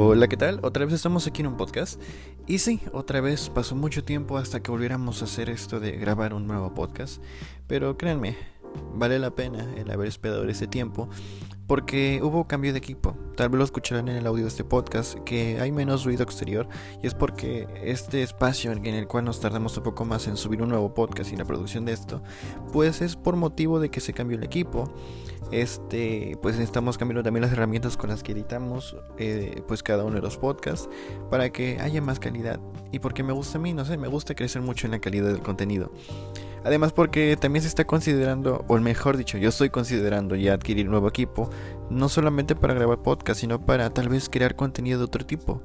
Hola, ¿qué tal? Otra vez estamos aquí en un podcast. Y sí, otra vez pasó mucho tiempo hasta que volviéramos a hacer esto de grabar un nuevo podcast. Pero créanme, vale la pena el haber esperado ese tiempo porque hubo cambio de equipo. Tal vez lo escucharán en el audio de este podcast que hay menos ruido exterior y es porque este espacio en el cual nos tardamos un poco más en subir un nuevo podcast y la producción de esto, pues es por motivo de que se cambió el equipo. Este, pues estamos cambiando también las herramientas con las que editamos eh, pues cada uno de los podcasts para que haya más calidad y porque me gusta a mí, no sé, me gusta crecer mucho en la calidad del contenido. Además porque también se está considerando, o mejor dicho, yo estoy considerando ya adquirir nuevo equipo, no solamente para grabar podcast, sino para tal vez crear contenido de otro tipo.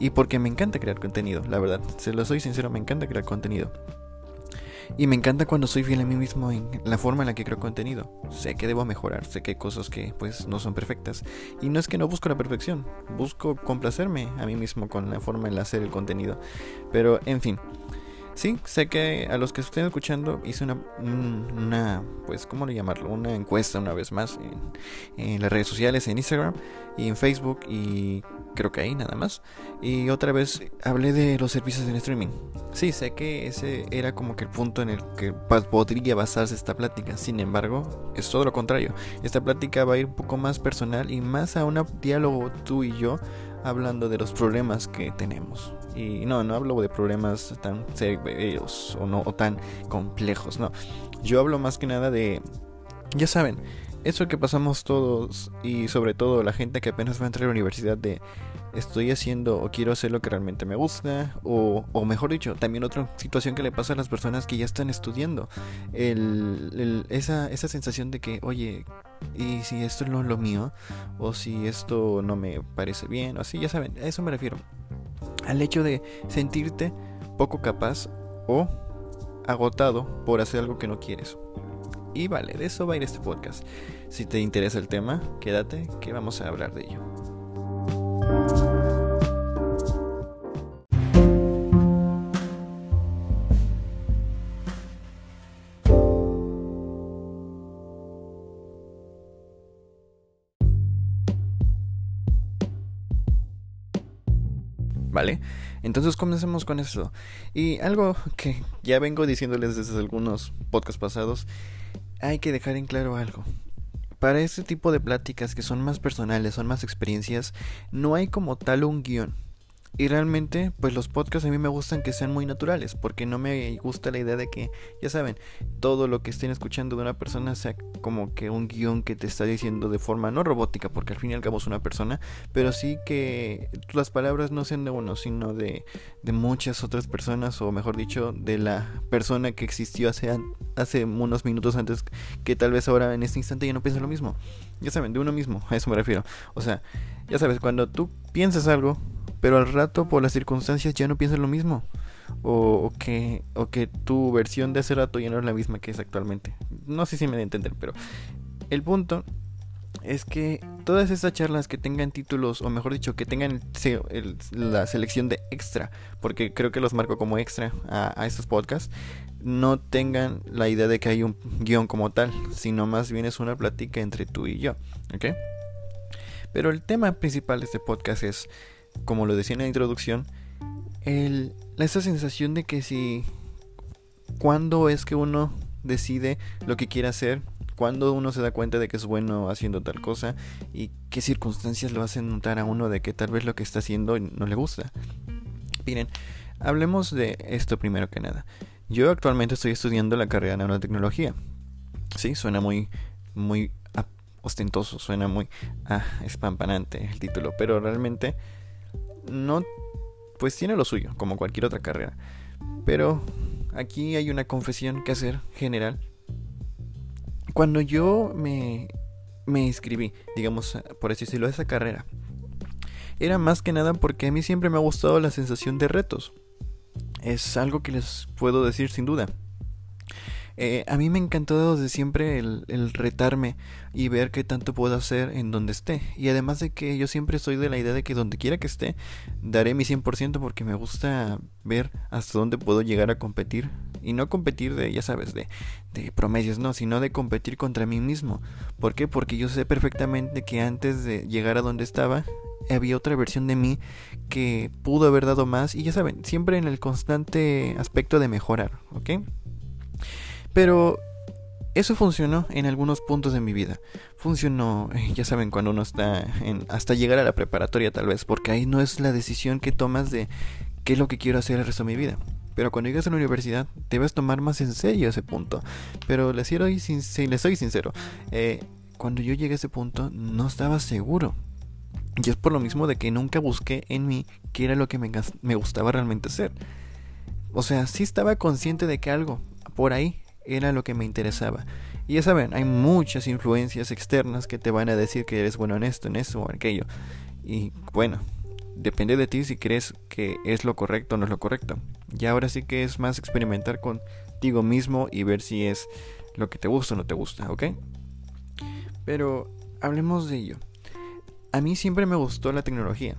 Y porque me encanta crear contenido, la verdad, se lo soy sincero, me encanta crear contenido. Y me encanta cuando soy fiel a mí mismo en la forma en la que creo contenido. Sé que debo mejorar, sé que hay cosas que pues no son perfectas. Y no es que no busco la perfección, busco complacerme a mí mismo con la forma en la hacer el contenido. Pero en fin, Sí, sé que a los que estén escuchando hice una, una pues, ¿cómo le llamarlo? Una encuesta una vez más en, en, las redes sociales, en Instagram y en Facebook y creo que ahí nada más. Y otra vez hablé de los servicios en streaming. Sí, sé que ese era como que el punto en el que podría basarse esta plática. Sin embargo, es todo lo contrario. Esta plática va a ir un poco más personal y más a un diálogo tú y yo hablando de los problemas que tenemos. Y no, no hablo de problemas tan serios o, no, o tan complejos, no. Yo hablo más que nada de, ya saben, eso que pasamos todos y sobre todo la gente que apenas va a entrar a la universidad de estoy haciendo o quiero hacer lo que realmente me gusta o, o mejor dicho también otra situación que le pasa a las personas que ya están estudiando. El, esa, esa sensación de que oye y si esto no es lo mío o si esto no me parece bien o así ya saben a eso me refiero al hecho de sentirte poco capaz o agotado por hacer algo que no quieres y vale, de eso va a ir este podcast. Si te interesa el tema, quédate que vamos a hablar de ello. ¿Vale? Entonces comencemos con eso. Y algo que ya vengo diciéndoles desde algunos podcasts pasados, hay que dejar en claro algo. Para este tipo de pláticas que son más personales, son más experiencias, no hay como tal un guion. Y realmente, pues los podcasts a mí me gustan que sean muy naturales, porque no me gusta la idea de que, ya saben, todo lo que estén escuchando de una persona sea como que un guion que te está diciendo de forma no robótica, porque al fin y al cabo es una persona, pero sí que las palabras no sean de uno, sino de, de muchas otras personas, o mejor dicho, de la persona que existió hace, hace unos minutos antes, que tal vez ahora en este instante ya no piensa lo mismo. Ya saben, de uno mismo, a eso me refiero. O sea, ya sabes, cuando tú piensas algo, pero al rato por las circunstancias ya no piensas lo mismo. O, que, o que tu versión de hace rato ya no es la misma que es actualmente. No sé si me da a entender, pero el punto es que todas esas charlas que tengan títulos, o mejor dicho, que tengan la selección de extra, porque creo que los marco como extra a, a, estos podcasts, no tengan la idea de que hay un guion como tal, sino más bien es una plática entre tú y yo, ¿ok? Pero el tema principal de este podcast es como lo decía en la introducción, el, esa sensación de que si, cuando es que uno decide lo que quiere hacer, cuando uno se da cuenta de que es bueno haciendo tal cosa y qué circunstancias lo hacen notar a uno de que tal vez lo que está haciendo no le gusta. Miren, hablemos de esto primero que nada. Yo actualmente estoy estudiando la carrera de nanotecnología. Sí, suena muy, muy ostentoso, suena muy ah, espampanante el título, pero realmente no, pues tiene lo suyo, como cualquier otra carrera. Pero aquí hay una confesión que hacer general. Cuando yo me, me inscribí, digamos, por así decirlo, a esa carrera, era más que nada porque a mí siempre me ha gustado la sensación de retos. Es algo que les puedo decir sin duda. Eh, a mí me encantó desde siempre el, retarme y ver qué tanto puedo hacer en donde esté. Y además de que yo siempre soy de la idea de que donde quiera que esté, daré mi 100% porque me gusta ver hasta dónde puedo llegar a competir. Y no competir de, ya sabes, de, de promedios, no, sino de competir contra mí mismo. ¿Por qué? Porque yo sé perfectamente que antes de llegar a donde estaba, había otra versión de mí que pudo haber dado más y ya saben, siempre en el constante aspecto de mejorar, ¿ok? Pero eso funcionó en algunos puntos de mi vida. Funcionó, ya saben, cuando uno está en, hasta llegar a la preparatoria tal vez, porque ahí no es la decisión que tomas de qué es lo que quiero hacer el resto de mi vida. Pero cuando llegas a la universidad, debes tomar más en serio ese punto. Pero les soy sincero, eh, cuando yo llegué a ese punto no estaba seguro. Y es por lo mismo de que nunca busqué en mí qué era lo que me, me gustaba realmente hacer. O sea, sí estaba consciente de que algo por ahí era lo que me interesaba. Y ya saben, hay muchas influencias externas que te van a decir que eres bueno en esto, en eso o en aquello. Y bueno, depende de ti si crees que es lo correcto o no es lo correcto. Y ahora sí que es más experimentar contigo mismo y ver si es lo que te gusta o no te gusta, ¿ok? Pero hablemos de ello. A mí siempre me gustó la tecnología.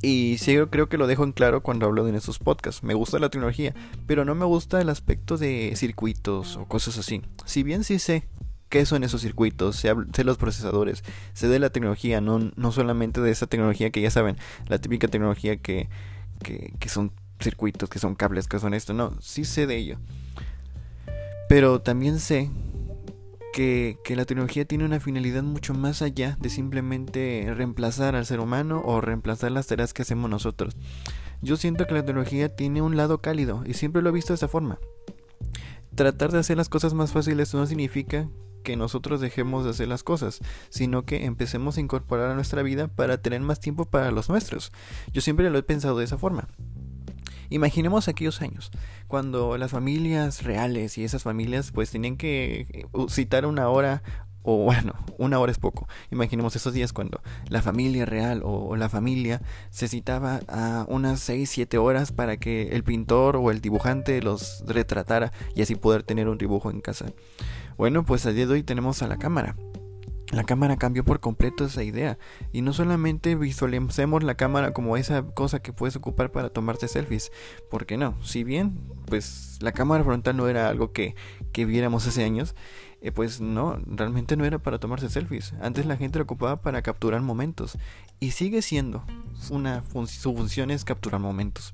Y sí, creo que lo dejo en claro cuando hablo en estos podcasts. Me gusta la tecnología, pero no me gusta el aspecto de circuitos o cosas así. Si bien sí sé qué son esos circuitos, sé, los procesadores, sé de la tecnología, no, no solamente de esa tecnología que ya saben, la típica tecnología que, que, que son circuitos, que son cables, que son esto, no, sí sé de ello. Pero también sé que, la tecnología tiene una finalidad mucho más allá de simplemente reemplazar al ser humano o reemplazar las tareas que hacemos nosotros. Yo siento que la tecnología tiene un lado cálido y siempre lo he visto de esa forma. Tratar de hacer las cosas más fáciles no significa que nosotros dejemos de hacer las cosas, sino que empecemos a incorporar a nuestra vida para tener más tiempo para los nuestros. Yo siempre lo he pensado de esa forma. Imaginemos aquellos años, cuando las familias reales y esas familias pues tenían que eh, citar una hora o bueno, una hora es poco. Imaginemos esos días cuando la familia real o, la familia se citaba a unas 6, 7 horas para que el pintor o el dibujante los retratara y así poder tener un dibujo en casa. Bueno, pues a día de hoy tenemos a la cámara. La cámara cambió por completo esa idea y no solamente visualicemos la cámara como esa cosa que puedes ocupar para tomarte selfies, porque no, si bien pues la cámara frontal no era algo que, que viéramos hace años, eh, pues no, realmente no era para tomarse selfies. Antes la gente lo ocupaba para capturar momentos y sigue siendo una su función es capturar momentos.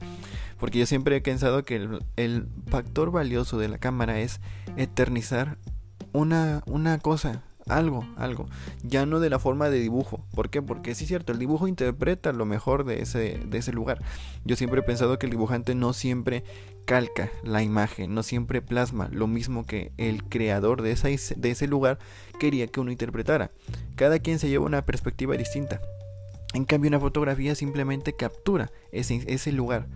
Porque yo siempre he pensado que el, el factor valioso de la cámara es eternizar una, una cosa algo, algo, ya no de la forma de dibujo. ¿Por qué? Porque sí es cierto, el dibujo interpreta lo mejor de ese, de ese lugar. Yo siempre he pensado que el dibujante no siempre calca la imagen, no siempre plasma lo mismo que el creador de, esa, de ese lugar quería que uno interpretara. Cada quien se lleva una perspectiva distinta. En cambio, una fotografía simplemente captura ese, ese lugar.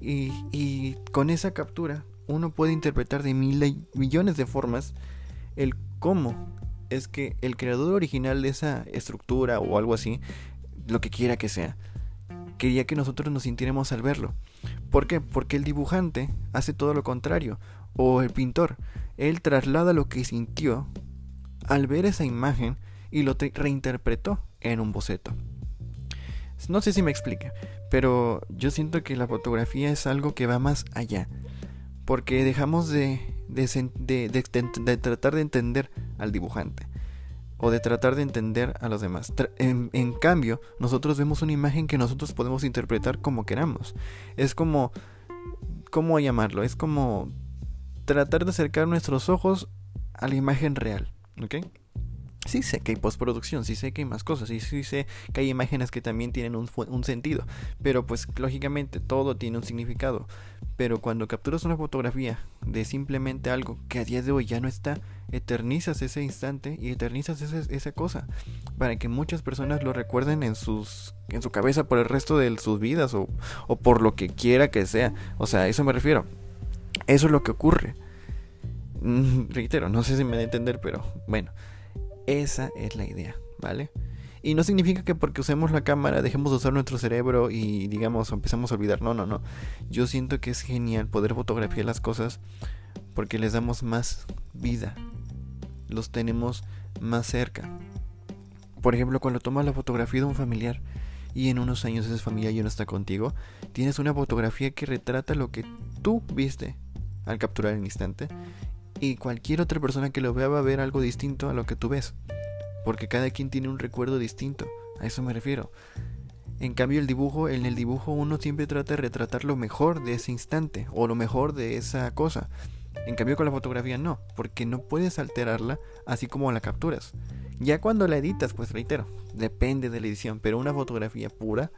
Y, y con esa captura uno puede interpretar de mil, millones de formas el cómo es que el creador original de esa estructura o algo así, lo que quiera que sea, quería que nosotros nos sintiéramos al verlo. ¿Por qué? Porque el dibujante hace todo lo contrario, o el pintor, él traslada lo que sintió al ver esa imagen y lo reinterpretó en un boceto. No sé si me explique, pero yo siento que la fotografía es algo que va más allá, porque dejamos de, de, tratar de entender al dibujante o de tratar de entender a los demás. En, cambio, nosotros vemos una imagen que nosotros podemos interpretar como queramos. Es como, ¿cómo llamarlo? Es como tratar de acercar nuestros ojos a la imagen real, ¿ok? Sí sé que hay postproducción, sí sé que hay más cosas, y sí sé que hay imágenes que también tienen un, un, sentido, pero pues lógicamente todo tiene un significado. Pero cuando capturas una fotografía de simplemente algo que a día de hoy ya no está, eternizas ese instante y eternizas esa cosa para que muchas personas lo recuerden en sus en su cabeza por el resto de sus vidas o, o por lo que quiera que sea. O sea, a eso me refiero. Eso es lo que ocurre. Mm, reitero, no sé si me da a entender, pero bueno. Esa es la idea, ¿vale? Y no significa que porque usemos la cámara dejemos de usar nuestro cerebro y digamos empezamos a olvidar. No, no, no. Yo siento que es genial poder fotografiar las cosas porque les damos más vida. Los tenemos más cerca. Por ejemplo, cuando tomas la fotografía de un familiar y en unos años esa familia ya no está contigo, tienes una fotografía que retrata lo que tú viste al capturar el instante y cualquier otra persona que lo vea va a ver algo distinto a lo que tú ves. Porque cada quien tiene un recuerdo distinto. A eso me refiero. En cambio el dibujo, en el dibujo uno siempre trata de retratar lo mejor de ese instante o lo mejor de esa cosa. En cambio con la fotografía no, porque no puedes alterarla así como la capturas. Ya cuando la editas, pues reitero, depende de la edición, pero una fotografía pura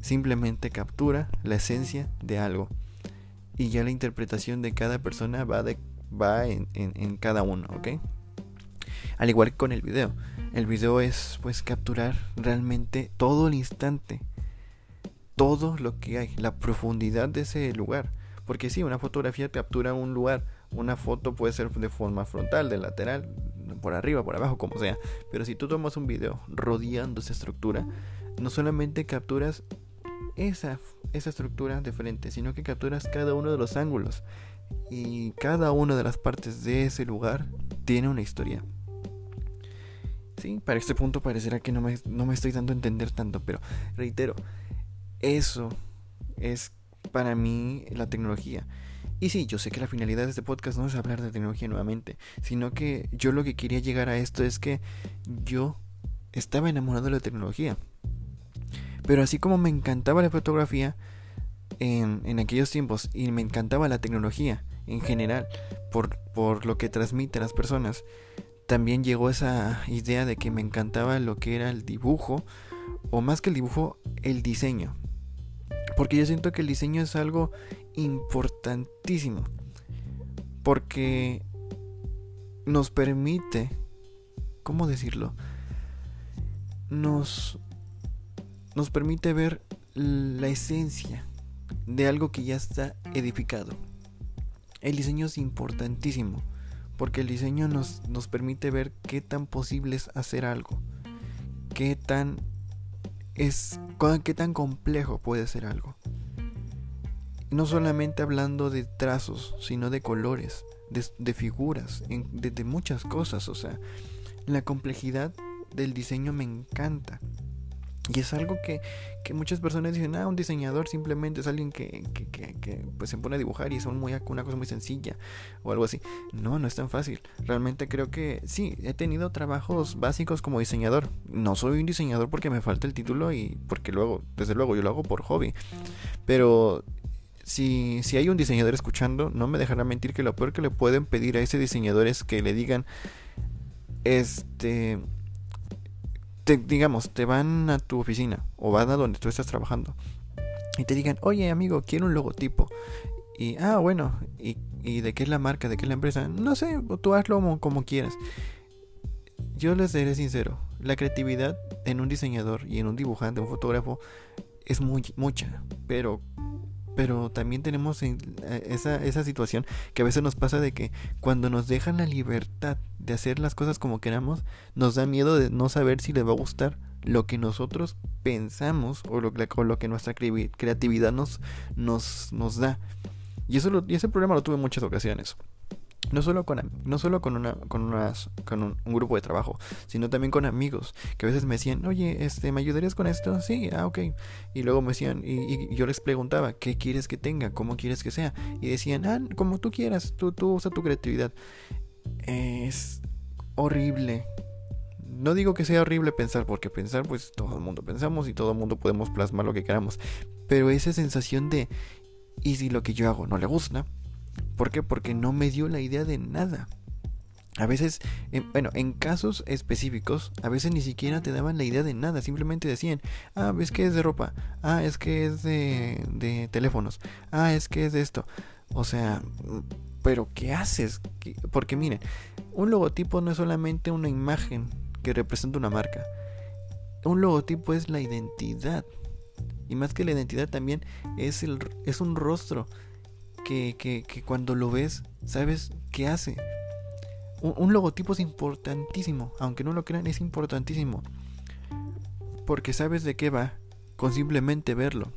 simplemente captura la esencia de algo. Y ya la interpretación de cada persona va, de, va en, en cada uno, ¿ok? Al igual que con el video. El video es pues capturar realmente todo el instante. Todo lo que hay, la profundidad de ese lugar. Porque si una fotografía captura un lugar. Una foto puede ser de forma frontal, de lateral, por arriba, por abajo, como sea. Pero si tú tomas un video rodeando esa estructura, no solamente capturas esa, esa estructura de frente, sino que capturas cada uno de los ángulos. Y cada una de las partes de ese lugar tiene una historia. Sí, para este punto parecerá que no me, no me estoy dando a entender tanto, pero reitero, eso es para mí la tecnología. Y sí, yo sé que la finalidad de este podcast no es hablar de tecnología nuevamente, sino que yo lo que quería llegar a esto es que yo estaba enamorado de la tecnología. Pero así como me encantaba la fotografía en, aquellos tiempos y me encantaba la tecnología en general por, por lo que transmite a las personas, también llegó esa idea de que me encantaba lo que era el dibujo, o más que el dibujo, el diseño. Porque yo siento que el diseño es algo importantísimo. Porque nos permite, ¿cómo decirlo? Nos, nos permite ver la esencia de algo que ya está edificado. El diseño es importantísimo porque el diseño nos, nos permite ver qué tan posible es hacer algo, qué tan es qué tan complejo puede ser algo. No solamente hablando de trazos, sino de colores, de, figuras, de muchas cosas. O sea, la complejidad del diseño me encanta. Y es algo que, que, muchas personas dicen, ah, un diseñador simplemente es alguien que, que, que, pues se pone a dibujar y es muy, una cosa muy sencilla o algo así. No, no es tan fácil. Realmente creo que sí, he tenido trabajos básicos como diseñador. No soy un diseñador porque me falta el título y porque luego, desde luego, yo lo hago por hobby. Pero si, si hay un diseñador escuchando, no me dejará mentir que lo peor que le pueden pedir a ese diseñador es que le digan, este digamos, te van a tu oficina o van a donde tú estás trabajando y te digan, oye amigo, quiero un logotipo. Y, ah, bueno, ¿y, y de qué es la marca? ¿De qué es la empresa? No sé, tú hazlo como, quieras. Yo les seré sincero, la creatividad en un diseñador y en un dibujante, un fotógrafo, es muy, mucha, pero pero también tenemos eh, esa, esa situación que a veces nos pasa de que cuando nos dejan la libertad de hacer las cosas como queramos, nos da miedo de no saber si les va a gustar lo que nosotros pensamos o lo, lo que nuestra creatividad nos, nos, nos da. Y, eso y ese problema lo tuve en muchas ocasiones. No solo con, no solo con, una, con, unas, con un, grupo de trabajo, sino también con amigos que a veces me decían, oye, este, ¿me ayudarías con esto? Sí, ah, ok. Y luego me decían, y, yo les preguntaba, ¿qué quieres que tenga? ¿Cómo quieres que sea? Y decían, ah, como tú quieras, tú, tú usa tu creatividad. Es horrible. No digo que sea horrible pensar, porque pensar, pues todo el mundo pensamos y todo el mundo podemos plasmar lo que queramos. Pero esa sensación de, ¿y si lo que yo hago no le gusta? ¿Por qué? Porque no me dio la idea de nada. A veces, bueno, en casos específicos, a veces ni siquiera te daban la idea de nada, simplemente decían, ah, es que es de ropa, ah, es que es de, de teléfonos, ah, es que es de esto. O sea, pero ¿qué haces? Porque miren, un logotipo no es solamente una imagen que representa una marca. Un logotipo es la identidad. Y más que la identidad también es, el, es un rostro que, cuando lo ves, sabes qué hace. Un, logotipo es importantísimo, aunque no lo crean, es importantísimo. Porque sabes de qué va con simplemente verlo.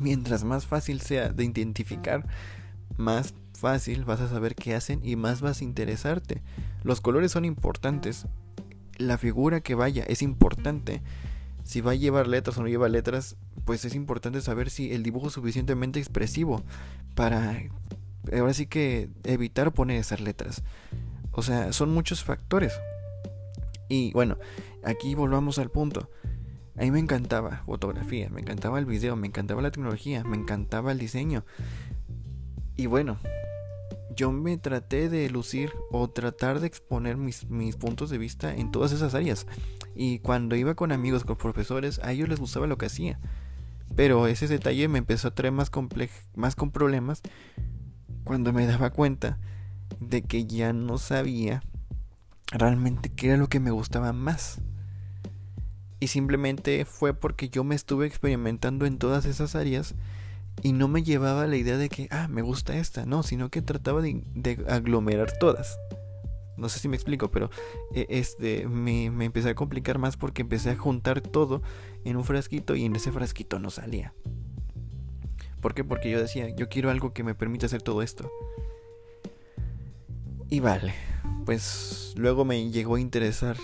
Mientras más fácil sea de identificar, más fácil vas a saber qué hacen y más vas a interesarte. Los colores son importantes. La figura que vaya es importante. Si va a llevar letras o no lleva letras, pues es importante saber si el dibujo es suficientemente expresivo para ahora sí que evitar poner esas letras. O sea, son muchos factores. Y bueno, aquí volvamos al punto. A mí me encantaba fotografía, me encantaba el video, me encantaba la tecnología, me encantaba el diseño. Y bueno, yo me traté de lucir o tratar de exponer mis, puntos de vista en todas esas áreas. Y cuando iba con amigos, con profesores, a ellos les gustaba lo que hacía. Pero ese detalle me empezó a traer más, más con problemas cuando me daba cuenta de que ya no sabía realmente qué era lo que me gustaba más. Y simplemente fue porque yo me estuve experimentando en todas esas áreas y no me llevaba la idea de que, ah, me gusta esta, no, sino que trataba de, aglomerar todas. No sé si me explico, pero eh, este, me, me, empecé a complicar más porque empecé a juntar todo en un frasquito y en ese frasquito no salía. ¿Por qué? Porque yo decía, yo quiero algo que me permita hacer todo esto. Y vale, pues luego me llegó a interesar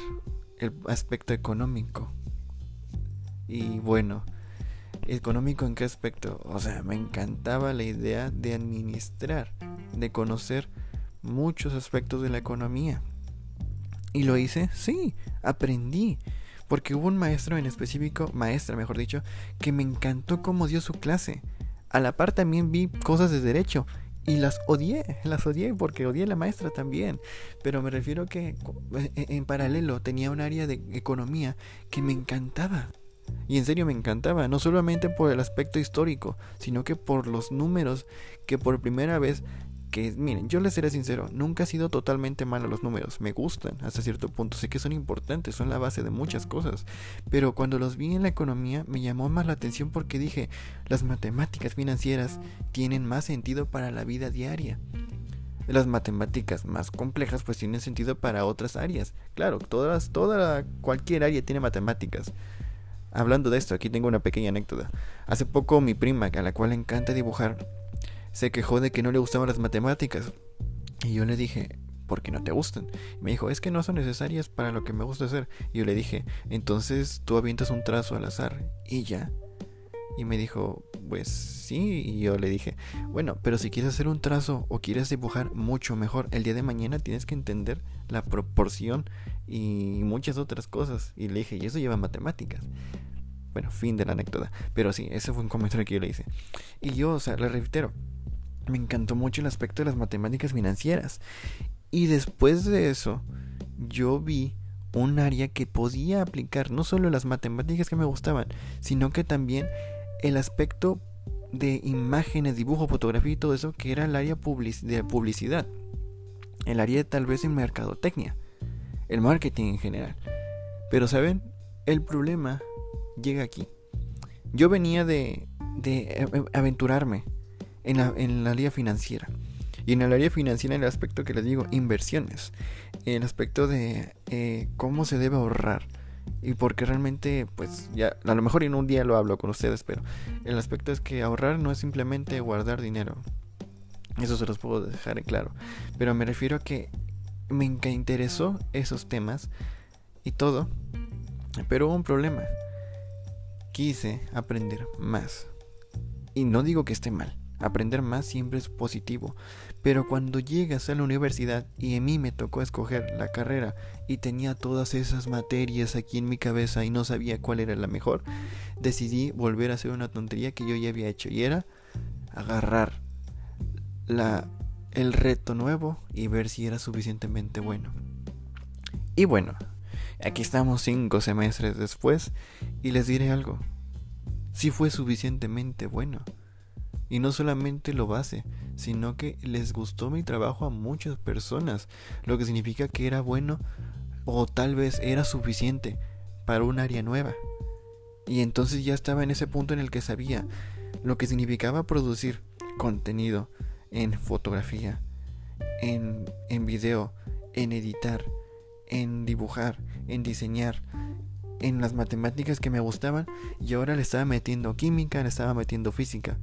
el aspecto económico. Y bueno, ¿Económico en qué aspecto? O sea, me encantaba la idea de administrar, de conocer muchos aspectos de la economía. ¿Y lo hice? Sí, aprendí. Porque hubo un maestro en específico, maestra mejor dicho, que me encantó cómo dio su clase. A la par también vi cosas de derecho y las odié, las odié porque odié a la maestra también. Pero me refiero que en paralelo tenía un área de economía que me encantaba. Y en serio me encantaba, no solamente por el aspecto histórico, sino que por los números que por primera vez que miren, yo les seré sincero, nunca ha sido totalmente malo los números, me gustan hasta cierto punto, sé que son importantes, son la base de muchas cosas, pero cuando los vi en la economía me llamó más la atención porque dije, las matemáticas financieras tienen más sentido para la vida diaria. Las matemáticas más complejas pues tienen sentido para otras áreas. Claro, todas, toda cualquier área tiene matemáticas. Hablando de esto, aquí tengo una pequeña anécdota. Hace poco mi prima, a la cual le encanta dibujar, se quejó de que no le gustaban las matemáticas. Y yo le dije, ¿por qué no te gustan? Y me dijo, es que no son necesarias para lo que me gusta hacer. Y yo le dije, entonces tú avientas un trazo al azar y ya. Y me dijo, pues sí. Y yo le dije, bueno, pero si quieres hacer un trazo o quieres dibujar mucho mejor, el día de mañana tienes que entender la proporción y muchas otras cosas. Y le dije, y eso lleva matemáticas. Bueno, fin de la anécdota. Pero sí, ese fue un comentario que yo le hice. Y yo, o sea, le reitero, me encantó mucho el aspecto de las matemáticas financieras. Y después de eso, yo vi un área que podía aplicar no solo las matemáticas que me gustaban, sino que también el aspecto de imágenes, dibujo, fotografía y todo eso, que era el área de publicidad. El área tal vez en mercadotecnia. El marketing en general. Pero, ¿saben? El problema llega aquí. Yo venía de, aventurarme en la, en la área financiera. Y en el área financiera, el aspecto que les digo, inversiones. El aspecto de eh, cómo se debe ahorrar. Y porque realmente, pues ya, a lo mejor en un día lo hablo con ustedes, pero el aspecto es que ahorrar no es simplemente guardar dinero. Eso se los puedo dejar en claro. Pero me refiero a que me interesó esos temas y todo. Pero hubo un problema quise aprender más. Y no digo que esté mal, aprender más siempre es positivo, pero cuando llegas a la universidad y a mí me tocó escoger la carrera y tenía todas esas materias aquí en mi cabeza y no sabía cuál era la mejor, decidí volver a hacer una tontería que yo ya había hecho y era agarrar el reto nuevo y ver si era suficientemente bueno. Y bueno, Aquí estamos cinco semestres después y les diré algo. Sí fue suficientemente bueno. Y no solamente lo base, sino que les gustó mi trabajo a muchas personas, lo que significa que era bueno o tal vez era suficiente para un área nueva. Y entonces ya estaba en ese punto en el que sabía lo que significaba producir contenido en fotografía, en, en video, en editar, en dibujar, en diseñar, en las matemáticas que me gustaban y ahora le estaba metiendo química, le estaba metiendo física.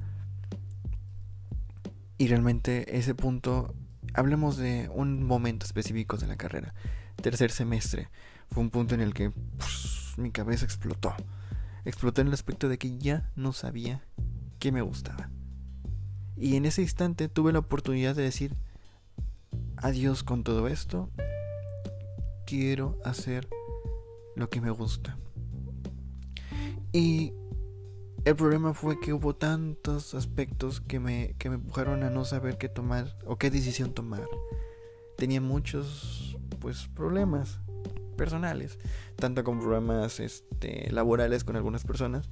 Y realmente ese punto, hablemos de un momento específico de la carrera. Tercer semestre fue un punto en el que mi cabeza explotó. Explotó en el aspecto de que ya no sabía qué me gustaba. Y en ese instante tuve la oportunidad de decir adiós con todo esto quiero hacer lo que me gusta. Y el problema fue que hubo tantos aspectos que me, que me empujaron a no saber qué tomar o qué decisión tomar. Tenía muchos pues problemas personales, tanto como problemas este, laborales con algunas personas,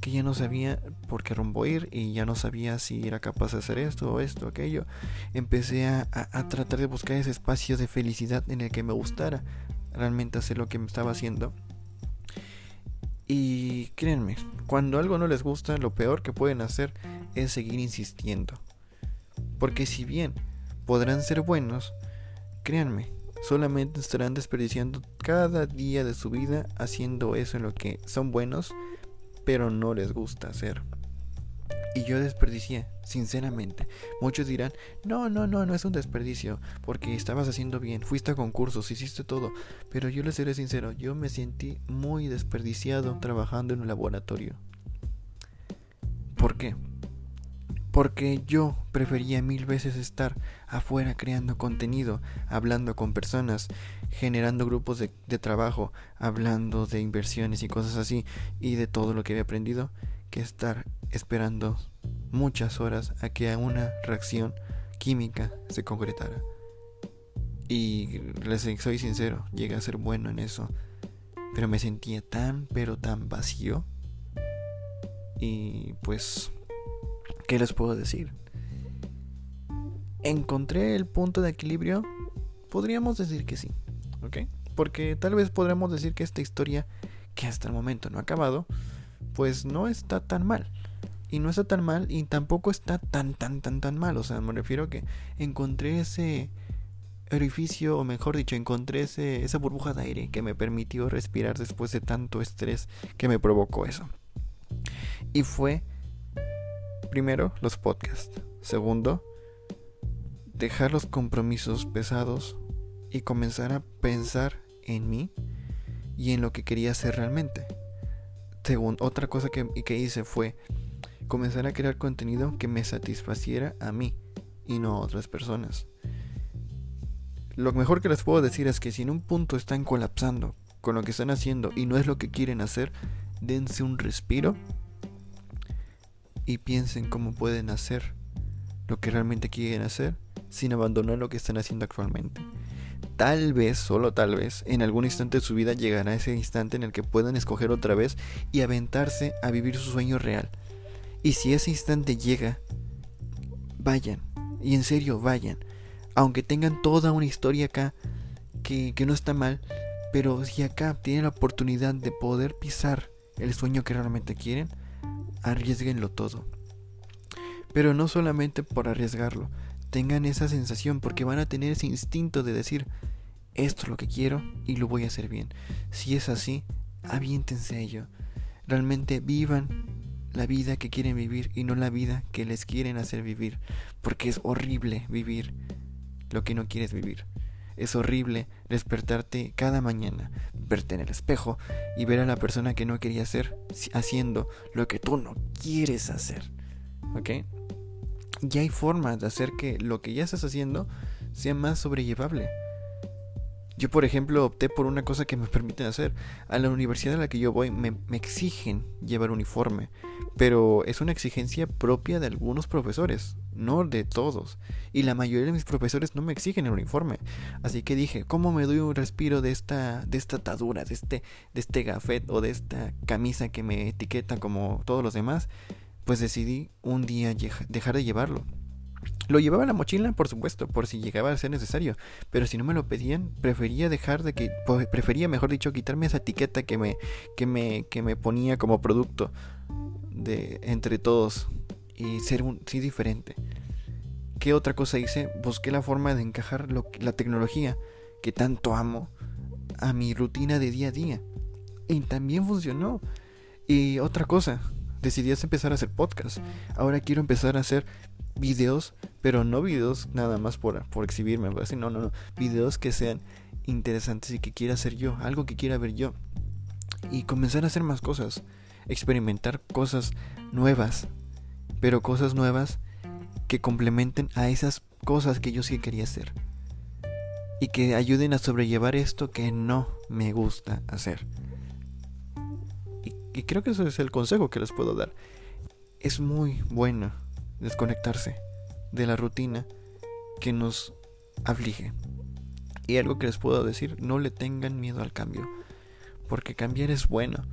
que ya no sabía por qué rumbo ir y ya no sabía si era capaz de hacer esto o esto, aquello. Empecé a, a, tratar de buscar ese espacio de felicidad en el que me gustara realmente hacer lo que me estaba haciendo. Y créanme, cuando algo no les gusta, lo peor que pueden hacer es seguir insistiendo. Porque si bien podrán ser buenos, créanme, solamente estarán desperdiciando cada día de su vida haciendo eso en lo que son buenos, pero no les gusta hacer. Y yo desperdicié, sinceramente. Muchos dirán, no, no, no, no es un desperdicio, porque estabas haciendo bien, fuiste a concursos, hiciste todo. Pero yo les seré sincero, yo me sentí muy desperdiciado trabajando en un laboratorio. ¿Por qué? Porque yo prefería mil veces estar afuera creando contenido, hablando con personas, generando grupos de, trabajo, hablando de inversiones y cosas así, y de todo lo que había aprendido, que estar esperando muchas horas a que una reacción química se concretara. Y les soy sincero, llegué a ser bueno en eso, pero me sentía tan, pero tan vacío. Y pues ¿Qué les puedo decir? ¿Encontré el punto de equilibrio? Podríamos decir que sí, ¿ok? Porque tal vez podremos decir que esta historia, que hasta el momento no ha acabado, pues no está tan mal. Y no está tan mal y tampoco está tan, tan, tan, tan mal. O sea, me refiero a que encontré ese orificio, o mejor dicho, encontré ese, esa burbuja de aire que me permitió respirar después de tanto estrés que me provocó eso. Y fue Primero, los podcasts. Segundo, dejar los compromisos pesados y comenzar a pensar en mí y en lo que quería hacer realmente. Segundo, otra cosa que, que hice fue comenzar a crear contenido que me satisfaciera a mí y no a otras personas. Lo mejor que les puedo decir es que si en un punto están colapsando con lo que están haciendo y no es lo que quieren hacer, dense un respiro y piensen cómo pueden hacer lo que realmente quieren hacer sin abandonar lo que están haciendo actualmente. Tal vez, solo tal vez, en algún instante de su vida llegará ese instante en el que puedan escoger otra vez y aventarse a vivir su sueño real. Y si ese instante llega, vayan, y en serio vayan, aunque tengan toda una historia acá que, que no está mal, pero si acá tienen la oportunidad de poder pisar el sueño que realmente quieren, arriesguenlo todo. Pero no solamente por arriesgarlo, tengan esa sensación porque van a tener ese instinto de decir, esto es lo que quiero y lo voy a hacer bien. Si es así, aviéntense a ello. Realmente vivan la vida que quieren vivir y no la vida que les quieren hacer vivir, porque es horrible vivir lo que no quieres vivir. Es horrible despertarte cada mañana, verte en el espejo y ver a la persona que no quería ser haciendo lo que tú no quieres hacer. ¿Ok? Ya hay formas de hacer que lo que ya estás haciendo sea más sobrellevable. Yo, por ejemplo, opté por una cosa que me permiten hacer. A la universidad a la que yo voy me, exigen llevar uniforme, pero es una exigencia propia de algunos profesores, no de todos. Y la mayoría de mis profesores no me exigen el uniforme. Así que dije, ¿cómo me doy un respiro de esta, de esta atadura, de este, de este gafet o de esta camisa que me etiqueta como todos los demás? Pues decidí un día dejar de llevarlo. Lo llevaba en la mochila, por supuesto, por si llegaba a ser necesario, pero si no me lo pedían, prefería dejar de que prefería, mejor dicho, quitarme esa etiqueta que me que me que me ponía como producto de entre todos y ser un sí diferente. ¿Qué otra cosa hice? Busqué la forma de encajar la tecnología que tanto amo a mi rutina de día a día. Y también funcionó. Y otra cosa, decidí empezar a hacer podcast. Ahora quiero empezar a hacer videos, pero no videos nada más por, por exhibirme, así, no, no, no, videos que sean interesantes y que quiera hacer yo, algo que quiera ver yo. Y comenzar a hacer más cosas, experimentar cosas nuevas, pero cosas nuevas que complementen a esas cosas que yo sí quería hacer. Y que ayuden a sobrellevar esto que no me gusta hacer. Y creo que ese es el consejo que les puedo dar. Es muy bueno desconectarse de la rutina que nos aflige. Y algo que les puedo decir, no le tengan miedo al cambio, porque cambiar es bueno.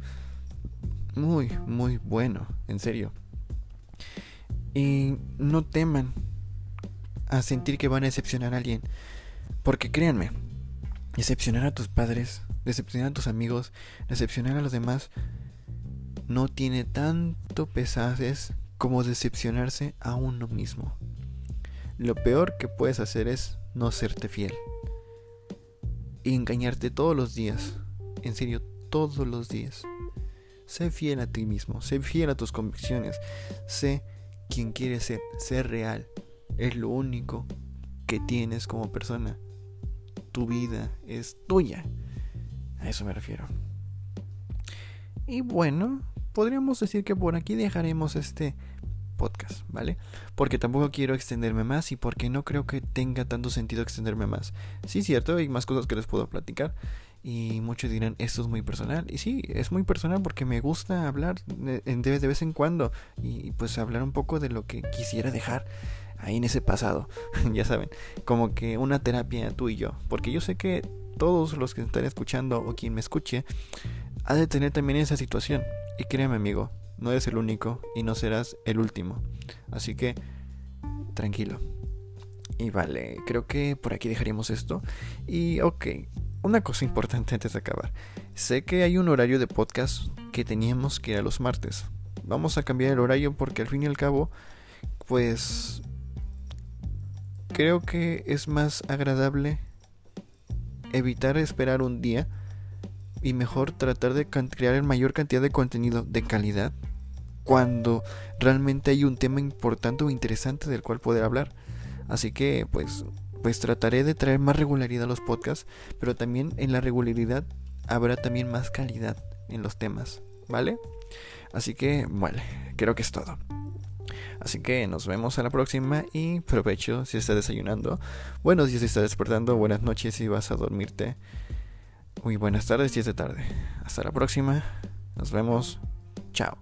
Muy, muy bueno, en serio. Y no teman a sentir que van a decepcionar a alguien, porque créanme, decepcionar a tus padres, decepcionar a tus amigos, decepcionar a los demás, no tiene tanto pesajes como decepcionarse a uno mismo. Lo peor que puedes hacer es no serte fiel. Y engañarte todos los días. En serio, todos los días. Sé fiel a ti mismo, sé fiel a tus convicciones, sé quien quieres ser, sé real. Es lo único que tienes como persona. Tu vida es tuya. A eso me refiero. Y bueno, podríamos decir que por aquí dejaremos este podcast, ¿vale? Porque tampoco quiero extenderme más y porque no creo que tenga tanto sentido extenderme más. Sí, cierto, hay más cosas que les puedo platicar y muchos dirán, esto es muy personal. Y sí, es muy personal porque me gusta hablar de, de vez en cuando y pues hablar un poco de lo que quisiera dejar ahí en ese pasado, ya saben, como que una terapia tú y yo, porque yo sé que todos los que están escuchando o quien me escuche ha de tener también esa situación. Y créeme amigo, no eres el único y no serás el último. Así que, tranquilo. Y vale, creo que por aquí dejaríamos esto. Y ok, una cosa importante antes de acabar. Sé que hay un horario de podcast que teníamos que ir a los martes. Vamos a cambiar el horario porque al fin y al cabo, pues creo que es más agradable evitar esperar un día y mejor tratar de crear el mayor cantidad de contenido de calidad cuando realmente hay un tema importante o interesante del cual poder hablar. Así que pues pues trataré de traer más regularidad a los podcasts, pero también en la regularidad habrá también más calidad en los temas, ¿vale? Así que, bueno, creo que es todo. Así que nos vemos a la próxima y provecho si estás desayunando. Buenos días si estás despertando, buenas noches si vas a dormirte. Muy buenas tardes si es de tarde. Hasta la próxima. Nos vemos. Chao.